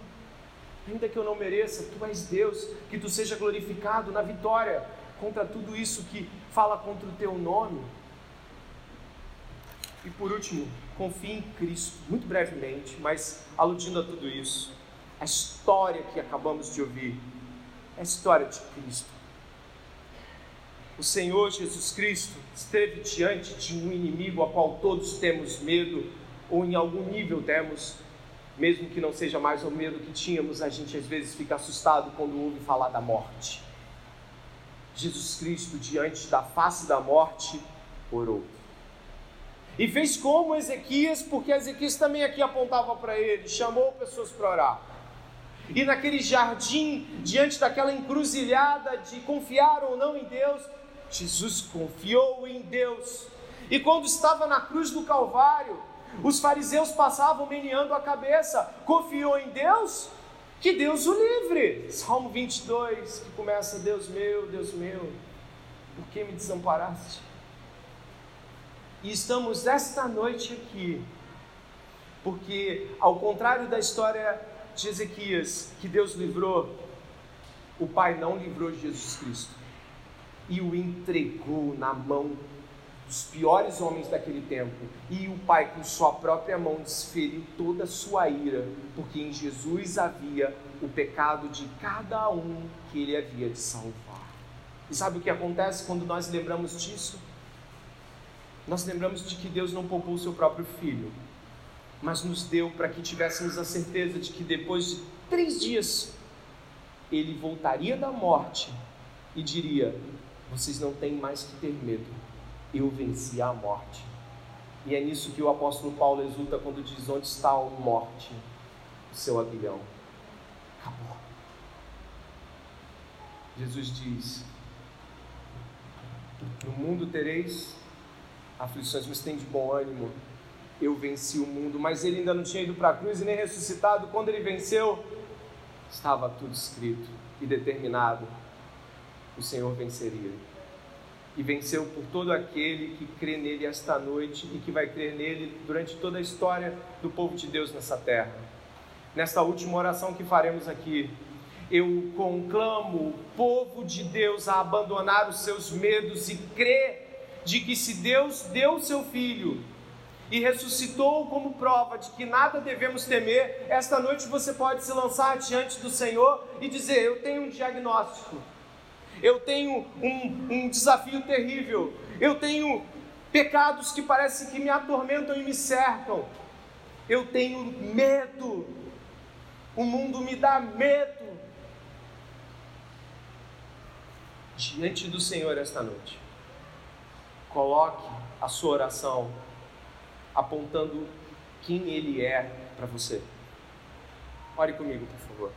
[SPEAKER 1] Ainda que eu não mereça, tu és Deus, que tu seja glorificado na vitória contra tudo isso que fala contra o teu nome. E por último, confie em Cristo, muito brevemente, mas aludindo a tudo isso. A história que acabamos de ouvir é a história de Cristo. O Senhor Jesus Cristo esteve diante de um inimigo a qual todos temos medo, ou em algum nível temos, mesmo que não seja mais o medo que tínhamos, a gente às vezes fica assustado quando ouve falar da morte. Jesus Cristo, diante da face da morte, orou. E fez como Ezequias, porque Ezequias também aqui apontava para ele, chamou pessoas para orar. E naquele jardim, diante daquela encruzilhada de confiar ou não em Deus, Jesus confiou em Deus. E quando estava na cruz do Calvário, os fariseus passavam meneando a cabeça. Confiou em Deus? Que Deus o livre. Salmo 22, que começa: Deus meu, Deus meu, por que me desamparaste? E estamos esta noite aqui, porque, ao contrário da história de Ezequias, que Deus livrou, o Pai não livrou Jesus Cristo e o entregou na mão dos piores homens daquele tempo, e o Pai, com sua própria mão, desferiu toda a sua ira, porque em Jesus havia o pecado de cada um que ele havia de salvar. E sabe o que acontece quando nós lembramos disso? Nós lembramos de que Deus não poupou o seu próprio filho, mas nos deu para que tivéssemos a certeza de que depois de três dias ele voltaria da morte e diria: Vocês não têm mais que ter medo eu venci a morte. E é nisso que o apóstolo Paulo exulta quando diz: Onde está a morte, o seu aguilhão? Acabou. Jesus diz: No mundo tereis aflições, mas tem de bom ânimo. Eu venci o mundo, mas ele ainda não tinha ido para a cruz e nem ressuscitado. Quando ele venceu, estava tudo escrito e determinado: o Senhor venceria e venceu por todo aquele que crê nele esta noite e que vai crer nele durante toda a história do povo de Deus nessa terra. Nesta última oração que faremos aqui, eu conclamo o povo de Deus a abandonar os seus medos e crer de que se Deus deu seu filho e ressuscitou como prova de que nada devemos temer, esta noite você pode se lançar diante do Senhor e dizer: Eu tenho um diagnóstico. Eu tenho um, um desafio terrível, eu tenho pecados que parecem que me atormentam e me cercam, eu tenho medo, o mundo me dá medo. Diante do Senhor esta noite, coloque a sua oração apontando quem Ele é para você. Ore comigo, por favor.